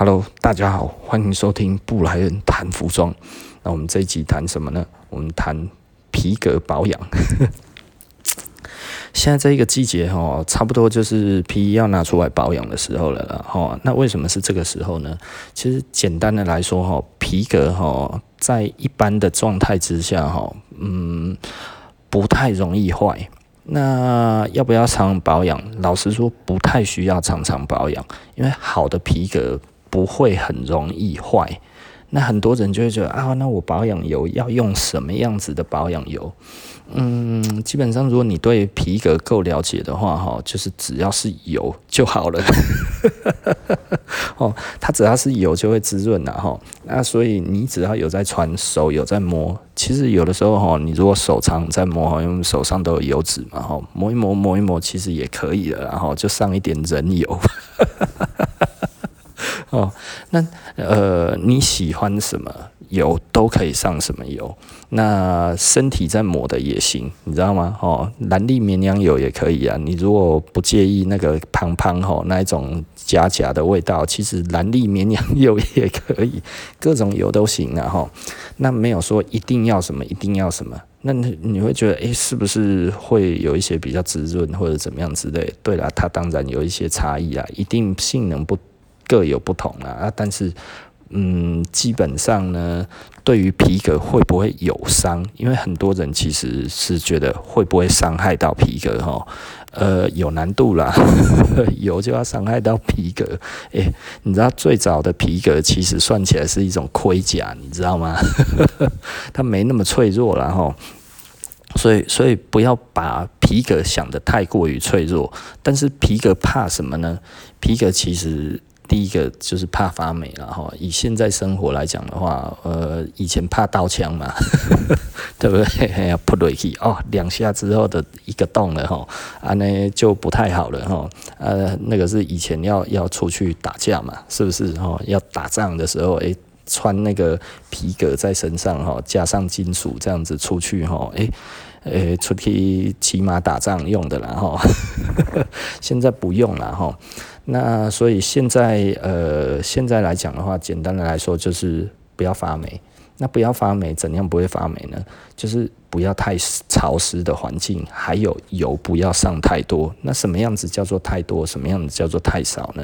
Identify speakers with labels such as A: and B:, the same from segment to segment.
A: Hello，大家好，欢迎收听布莱恩谈服装。那我们这一集谈什么呢？我们谈皮革保养。现在这一个季节哈，差不多就是皮衣要拿出来保养的时候了了哈。那为什么是这个时候呢？其实简单的来说哈，皮革哈，在一般的状态之下哈，嗯，不太容易坏。那要不要常保养？老实说，不太需要常常保养，因为好的皮革不会很容易坏。那很多人就会觉得啊，那我保养油要用什么样子的保养油？嗯，基本上如果你对皮革够了解的话，哈，就是只要是油就好了。哦，它只要是油就会滋润了哈。那所以你只要有在穿，手有在摸，其实有的时候哈，你如果手常在摸，因为手上都有油脂嘛，哈，摸一摸摸一摸，其实也可以了，然后就上一点人油。哦，那呃，你喜欢什么油都可以上什么油，那身体在抹的也行，你知道吗？哦，兰利绵羊油也可以啊。你如果不介意那个胖胖吼那一种假假的味道，其实兰利绵羊油也可以，各种油都行啊。哈，那没有说一定要什么，一定要什么。那你你会觉得，诶、是不是会有一些比较滋润或者怎么样之类？对了，它当然有一些差异啊，一定性能不。各有不同啊，啊，但是，嗯，基本上呢，对于皮革会不会有伤？因为很多人其实是觉得会不会伤害到皮革哈，呃，有难度啦，有就要伤害到皮革。诶，你知道最早的皮革其实算起来是一种盔甲，你知道吗？它没那么脆弱了哈，所以所以不要把皮革想得太过于脆弱。但是皮革怕什么呢？皮革其实。第一个就是怕发霉了哈，以现在生活来讲的话，呃，以前怕刀枪嘛，对不对？要扑落去哦，两下之后的一个洞了哈，啊，那就不太好了哈，呃，那个是以前要要出去打架嘛，是不是哈？要打仗的时候，诶，穿那个皮革在身上哈，加上金属这样子出去哈，诶，诶，出去骑马打仗用的啦哈，现在不用了哈。那所以现在呃，现在来讲的话，简单的来说就是不要发霉。那不要发霉，怎样不会发霉呢？就是不要太潮湿的环境，还有油不要上太多。那什么样子叫做太多？什么样子叫做太少呢？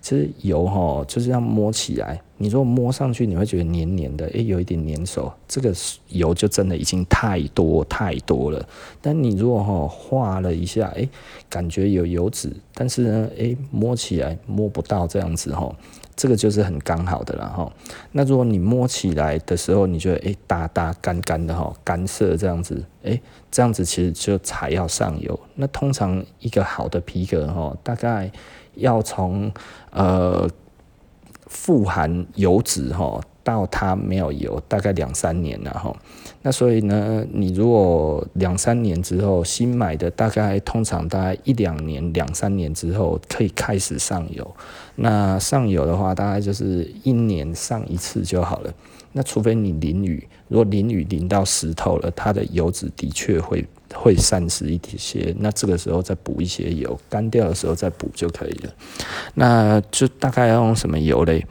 A: 其实油哈，就是要摸起来。你如果摸上去，你会觉得黏黏的，诶、有一点黏手，这个油就真的已经太多太多了。但你如果哈画了一下，诶、感觉有油脂，但是呢，诶、摸起来摸不到这样子哈。这个就是很刚好的了哈。那如果你摸起来的时候，你觉得诶，哒哒干干的哈，干涩这样子，诶，这样子其实就才要上油。那通常一个好的皮革哈，大概要从呃富含油脂哈。到它没有油，大概两三年了哈。那所以呢，你如果两三年之后新买的，大概通常大概一两年、两三年之后可以开始上油。那上油的话，大概就是一年上一次就好了。那除非你淋雨，如果淋雨淋到湿透了，它的油脂的确会会散失一些。那这个时候再补一些油，干掉的时候再补就可以了。那就大概要用什么油嘞？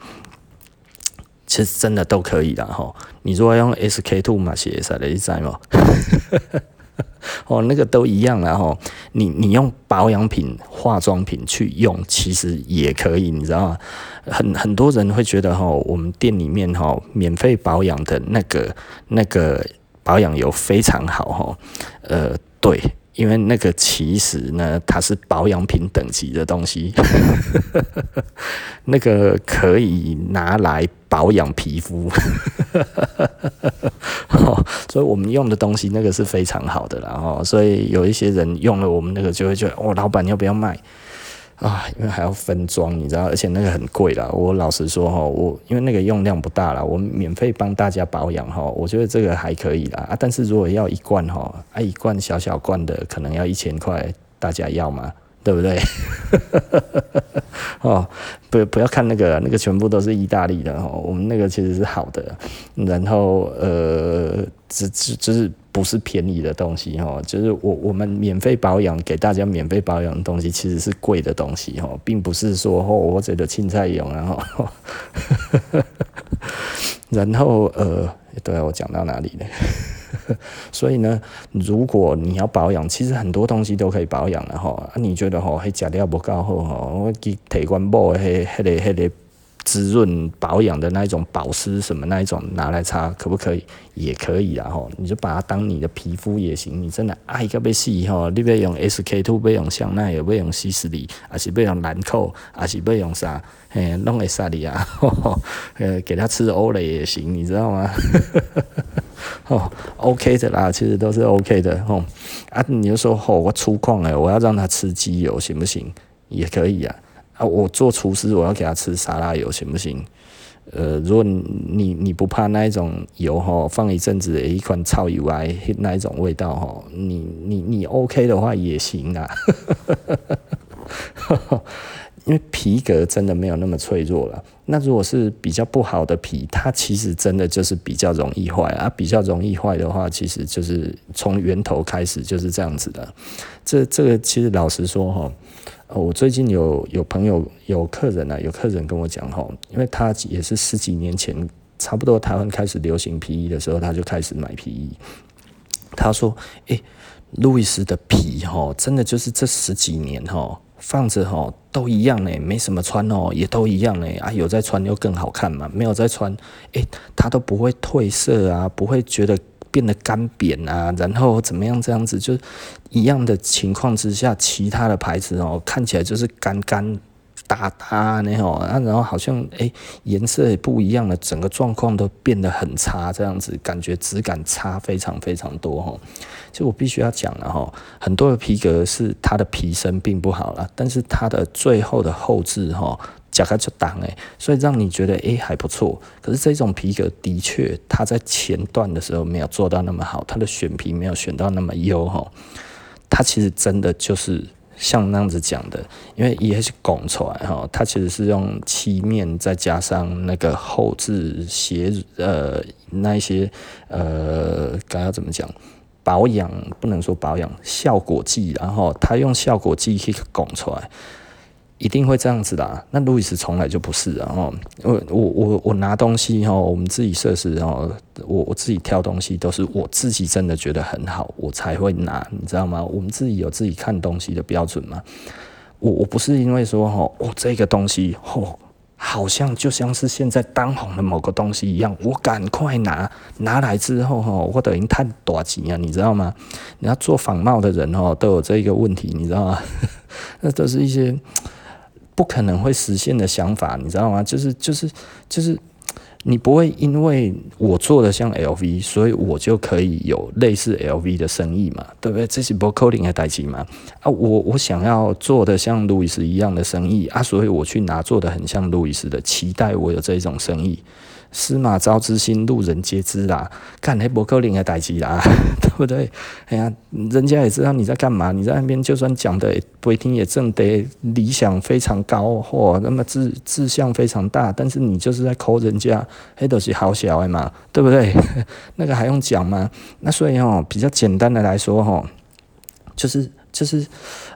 A: 其实真的都可以的哈，你如果用 SK two 嘛写出来的，你知吗？哦，那个都一样了哈。你你用保养品、化妆品去用，其实也可以，你知道吗？很很多人会觉得哈，我们店里面哈免费保养的那个那个保养油非常好哈。呃，对。因为那个其实呢，它是保养品等级的东西，那个可以拿来保养皮肤，所以我们用的东西那个是非常好的啦，哈，所以有一些人用了我们那个就会觉得，哦，老板要不要卖？啊，因为还要分装，你知道，而且那个很贵啦。我老实说哈，我因为那个用量不大啦，我免费帮大家保养哈，我觉得这个还可以啦。啊，但是如果要一罐哈，啊一罐小小罐的，可能要一千块，大家要吗？对不对？哦，不不要看那个，那个全部都是意大利的哈，我们那个其实是好的。然后呃，只只只是。不是便宜的东西哈，就是我我们免费保养给大家免费保养的东西，其实是贵的东西哈，并不是说哦我觉得青菜用然后，然后呃，对啊，我讲到哪里了？所以呢，如果你要保养，其实很多东西都可以保养的哈。你觉得哈，还假料不够好哈？我给提关布的迄、迄个、迄个滋润保养的那一种保湿什么那一种拿来擦，可不可以？也可以啊吼。你就把它当你的皮肤也行。你真的爱个要死吼，你要用 SK two，要用香奈儿，要用希斯里，还是要用兰蔻，还是要用啥？嘿，弄个啥哩啊？呃，给他吃欧蕾也行，你知道吗？哦，OK 的啦，其实都是 OK 的吼。啊，你就说哦，我粗犷哎，我要让他吃机油行不行？也可以啊。啊，我做厨师，我要给他吃沙拉油行不行？呃，如果你你不怕那一种油哈，放一阵子的一款超油啊，那一种味道哈，你你你 OK 的话也行啊。因为皮革真的没有那么脆弱了。那如果是比较不好的皮，它其实真的就是比较容易坏啊。比较容易坏的话，其实就是从源头开始就是这样子的。这这个其实老实说哈，哦我最近有有朋友有客人啊，有客人跟我讲哈，因为他也是十几年前差不多台湾开始流行皮衣的时候，他就开始买皮衣。他说：“诶，路易斯的皮哈，真的就是这十几年哈。”放着吼都一样呢，没什么穿哦，也都一样呢啊，有在穿又更好看嘛，没有在穿，诶，它都不会褪色啊，不会觉得变得干扁啊，然后怎么样这样子，就一样的情况之下，其他的牌子哦看起来就是干干。打他呢吼啊，然后好像诶颜色也不一样了，整个状况都变得很差，这样子感觉质感差非常非常多哈。就我必须要讲了哈，很多的皮革是它的皮身并不好了，但是它的最后的后置哈夹克就挡诶，所以让你觉得诶还不错。可是这种皮革的确它在前段的时候没有做到那么好，它的选皮没有选到那么优哈，它其实真的就是。像那样子讲的，因为也是拱出来哈，它其实是用漆面再加上那个后置鞋呃那一些呃该要怎么讲保养不能说保养效果剂，然后它用效果剂去拱出来。一定会这样子的，那路易斯从来就不是啊！哦，我我我我拿东西哈，我们自己设施哦，我我自己挑东西都是我自己真的觉得很好，我才会拿，你知道吗？我们自己有自己看东西的标准嘛。我我不是因为说哈，哦这个东西哦，好像就像是现在当红的某个东西一样，我赶快拿，拿来之后哈，我等于太多钱啊，你知道吗？你要做仿冒的人哦，都有这个问题，你知道吗？那都是一些。不可能会实现的想法，你知道吗？就是就是就是，你不会因为我做的像 LV，所以我就可以有类似 LV 的生意嘛？对不对？这是不可能的代际嘛？啊，我我想要做的像路易斯一样的生意啊，所以我去拿做的很像路易斯的，期待我有这种生意。司马昭之心，路人皆知啦。干黑伯克林的代志啦，对不对？哎呀，人家也知道你在干嘛。你在那边就算讲的不一定也正得理想非常高，或那么志志向非常大，但是你就是在抠人家，黑都是好小的嘛，对不对？那个还用讲吗？那所以哦，比较简单的来说哈，就是就是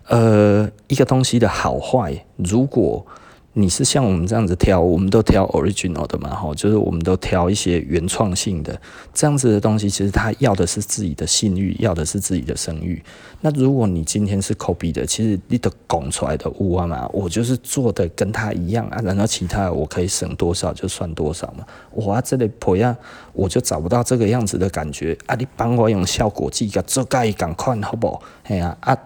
A: 呃，一个东西的好坏，如果。你是像我们这样子挑，我们都挑 original 的嘛，吼，就是我们都挑一些原创性的这样子的东西。其实他要的是自己的信誉，要的是自己的声誉。那如果你今天是 copy 的，其实你的拱出来的物啊嘛，我就是做的跟他一样啊，然后其他我可以省多少就算多少嘛。我啊这里不一样，我就找不到这个样子的感觉啊。你帮我用效果剂个做盖赶快好不好？哎呀啊！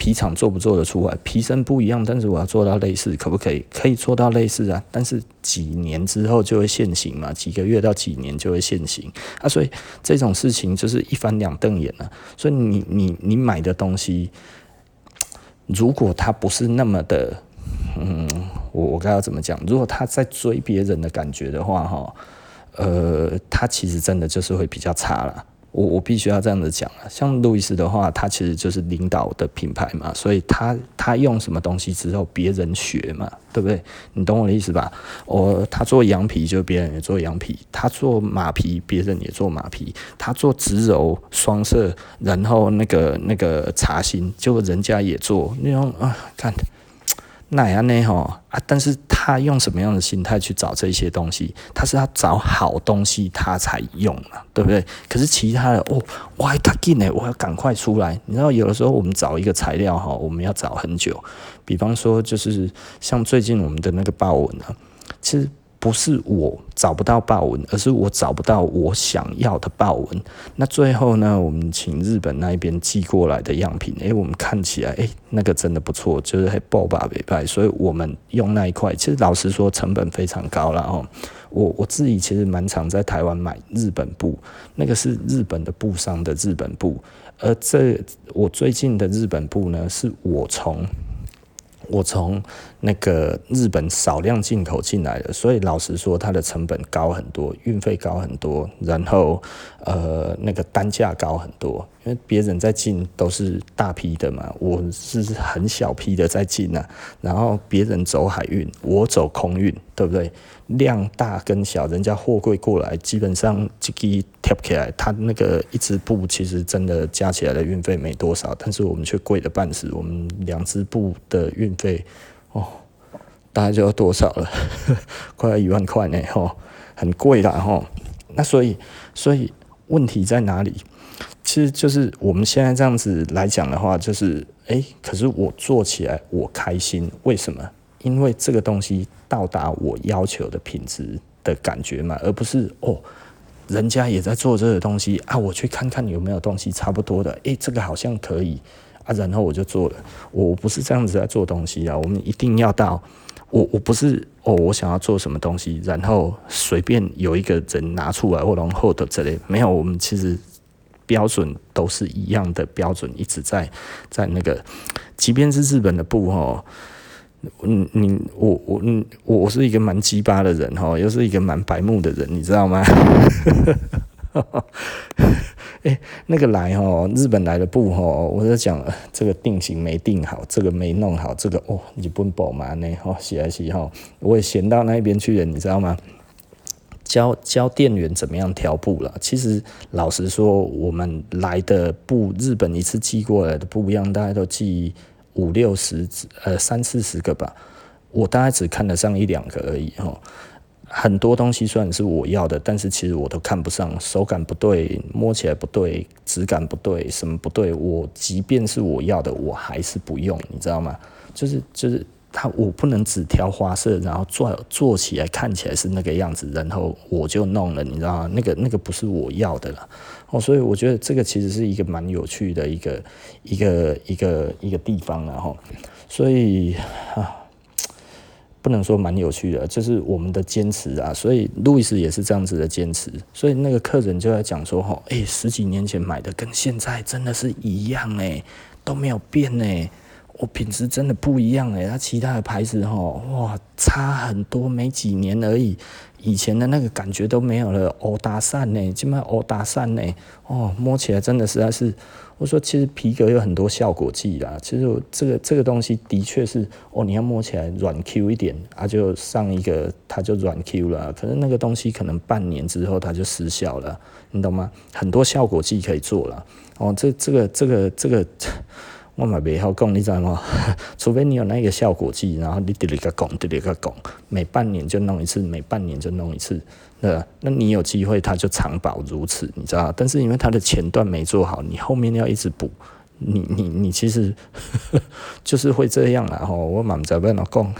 A: 皮厂做不做得出来？皮身不一样，但是我要做到类似，可不可以？可以做到类似啊，但是几年之后就会现形嘛，几个月到几年就会现形啊，所以这种事情就是一翻两瞪眼了啊。所以你你你买的东西，如果它不是那么的，嗯，我我该要怎么讲？如果他在追别人的感觉的话，哈，呃，他其实真的就是会比较差了。我我必须要这样子讲啊，像路易斯的话，他其实就是领导的品牌嘛，所以他他用什么东西之后，别人学嘛，对不对？你懂我的意思吧？我他做羊皮，就别人也做羊皮；他做马皮，别人也做马皮；他做植柔双色，然后那个那个茶芯，结果人家也做那种啊，看。那样呢？吼啊！但是他用什么样的心态去找这些东西？他是要找好东西，他才用啊，对不对？可是其他的哦，我还赶紧呢，我要赶快出来。你知道，有的时候我们找一个材料哈，我们要找很久。比方说，就是像最近我们的那个豹纹啊，其实。不是我找不到豹纹，而是我找不到我想要的豹纹。那最后呢，我们请日本那边寄过来的样品，诶、欸，我们看起来，诶、那个真的不错，就是还爆吧北派，所以我们用那一块。其实老实说，成本非常高了哦。我我自己其实蛮常在台湾买日本布，那个是日本的布商的日本布，而这我最近的日本布呢，是我从。我从那个日本少量进口进来的，所以老实说，它的成本高很多，运费高很多，然后呃那个单价高很多，因为别人在进都是大批的嘛，我是很小批的在进啊，然后别人走海运，我走空运，对不对？量大跟小，人家货柜过来，基本上这个贴起来，它那个一只布其实真的加起来的运费没多少，但是我们却贵了半死。我们两只布的运费哦，大概就要多少了？快要一万块呢，吼，很贵啦，吼。那所以，所以问题在哪里？其实就是我们现在这样子来讲的话，就是哎，可是我做起来我开心，为什么？因为这个东西到达我要求的品质的感觉嘛，而不是哦，人家也在做这个东西啊，我去看看有没有东西差不多的，诶，这个好像可以啊，然后我就做了。我不是这样子在做东西啊，我们一定要到我我不是哦，我想要做什么东西，然后随便有一个人拿出来或然后的这类没有，我们其实标准都是一样的标准，一直在在那个，即便是日本的布哦。嗯，你我我嗯，我是一个蛮鸡巴的人哈，又是一个蛮白目的人，你知道吗？哎、欸，那个来哈，日本来的布哈，我在讲这个定型没定好，这个没弄好，这个哦，日本宝嘛呢，哈，洗来洗哈，我也闲到那边去了，你知道吗？教教店员怎么样挑布了。其实老实说，我们来的布，日本一次寄过来的布样，大概都寄。五六十只，呃，三四十个吧，我大概只看得上一两个而已哈。很多东西虽然是我要的，但是其实我都看不上，手感不对，摸起来不对，质感不对，什么不对，我即便是我要的，我还是不用，你知道吗？就是就是。他我不能只挑花色，然后做做起来看起来是那个样子，然后我就弄了，你知道吗？那个那个不是我要的了哦，所以我觉得这个其实是一个蛮有趣的一个一个一个一个地方了哈。所以啊，不能说蛮有趣的，就是我们的坚持啊。所以路易斯也是这样子的坚持，所以那个客人就在讲说哈，哎，十几年前买的跟现在真的是一样哎，都没有变哎。我品质真的不一样诶，它其他的牌子吼，哇，差很多，没几年而已，以前的那个感觉都没有了。欧达善呢，今麦欧达善呢，哦，摸起来真的实在是，我说其实皮革有很多效果剂啦，其实这个这个东西的确是，哦，你要摸起来软 Q 一点啊，就上一个它就软 Q 了，可是那个东西可能半年之后它就失效了，你懂吗？很多效果剂可以做了，哦，这这个这个这个。我嘛袂好讲，你知道吗？除非你有那个效果剂，然后你直直个讲，直直个讲，每半年就弄一次，每半年就弄一次，那？那你有机会，它就长保如此，你知道？但是因为它的前段没做好，你后面要一直补，你你你其实 就是会这样啦。吼，我嘛唔知要怎讲，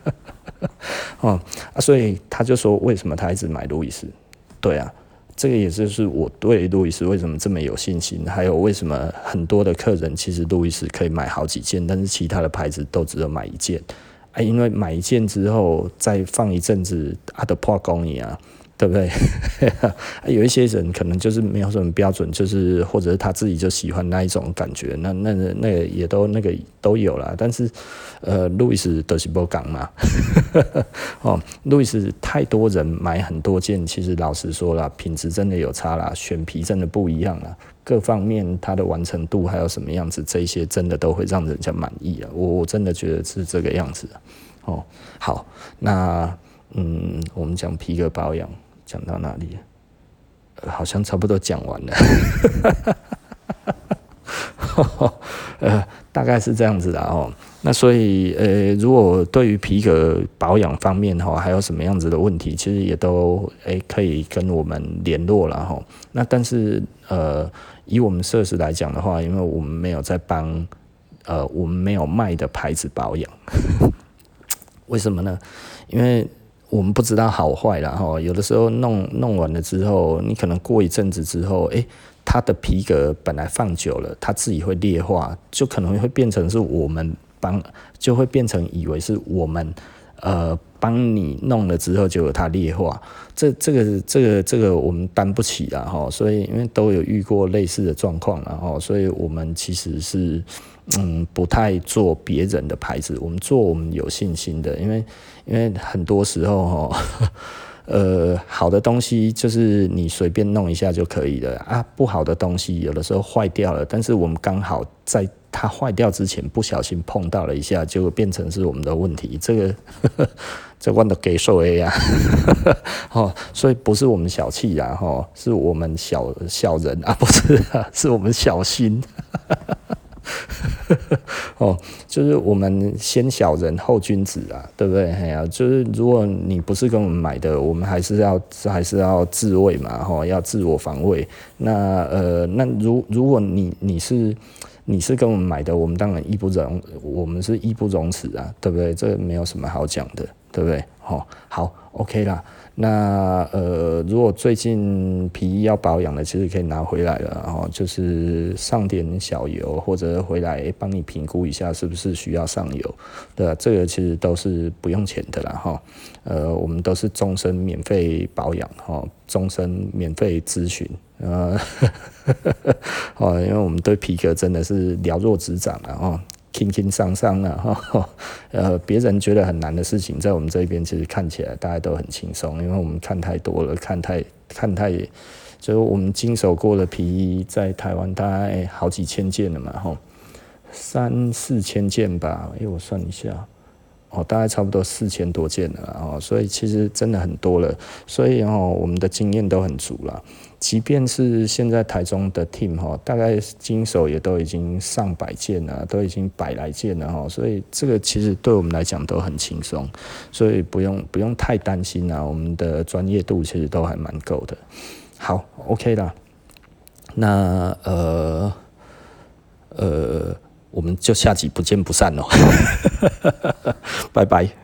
A: 哦啊，所以他就说，为什么他一直买路易斯？对啊。这个也就是我对路易斯为什么这么有信心，还有为什么很多的客人其实路易斯可以买好几件，但是其他的牌子都只有买一件，啊，因为买一件之后再放一阵子，啊，的破工一样，对不对？有一些人可能就是没有什么标准，就是或者是他自己就喜欢那一种感觉，那那那个也都那个都有啦。但是，呃，路易斯都是不讲嘛。哦，路易斯太多人买很多件，其实老实说啦，品质真的有差啦，选皮真的不一样啦，各方面它的完成度还有什么样子，这些真的都会让人家满意啊。我我真的觉得是这个样子。哦，好，那嗯，我们讲皮革保养。讲到哪里？好像差不多讲完了。呃，大概是这样子的哦。那所以，呃，如果对于皮革保养方面哈，还有什么样子的问题，其实也都诶可以跟我们联络了哈。那但是，呃，以我们设施来讲的话，因为我们没有在帮，呃，我们没有卖的牌子保养。为什么呢？因为我们不知道好坏啦哈，有的时候弄弄完了之后，你可能过一阵子之后，诶，它的皮革本来放久了，它自己会裂化，就可能会变成是我们帮，就会变成以为是我们呃帮你弄了之后就有它劣化，这这个这个这个我们担不起啦哈，所以因为都有遇过类似的状况然后，所以我们其实是。嗯，不太做别人的牌子，我们做我们有信心的，因为因为很多时候哈，呃，好的东西就是你随便弄一下就可以了啊，不好的东西有的时候坏掉了，但是我们刚好在它坏掉之前不小心碰到了一下，就变成是我们的问题，这个这关的给受 A 呀，哦，所以不是我们小气呀，哈，是我们小小人啊，不是，是我们小心。哦，就是我们先小人后君子啊，对不对？哎呀，就是如果你不是跟我们买的，我们还是要还是要自卫嘛，哈，要自我防卫。那呃，那如如果你你是你是跟我们买的，我们当然义不容，我们是义不容辞啊，对不对？这没有什么好讲的，对不对？哦，好，OK 啦。那呃，如果最近皮衣要保养的，其实可以拿回来了，然后就是上点小油，或者回来帮你评估一下是不是需要上油，对？这个其实都是不用钱的啦，哈。呃，我们都是终身免费保养，哈，终身免费咨询，呃，哦，因为我们对皮革真的是了若指掌了，哦。轻轻桑桑的哈，呃，别人觉得很难的事情，在我们这边其实看起来大家都很轻松，因为我们看太多了，看太看太，就是我们经手过的皮衣，在台湾大概好几千件了嘛，哈，三四千件吧，哎，我算一下，哦，大概差不多四千多件了，哦，所以其实真的很多了，所以哦，我们的经验都很足了。即便是现在台中的 team 哈，大概经手也都已经上百件了，都已经百来件了哈，所以这个其实对我们来讲都很轻松，所以不用不用太担心啊，我们的专业度其实都还蛮够的。好，OK 啦，那呃呃，我们就下集不见不散喽，拜拜。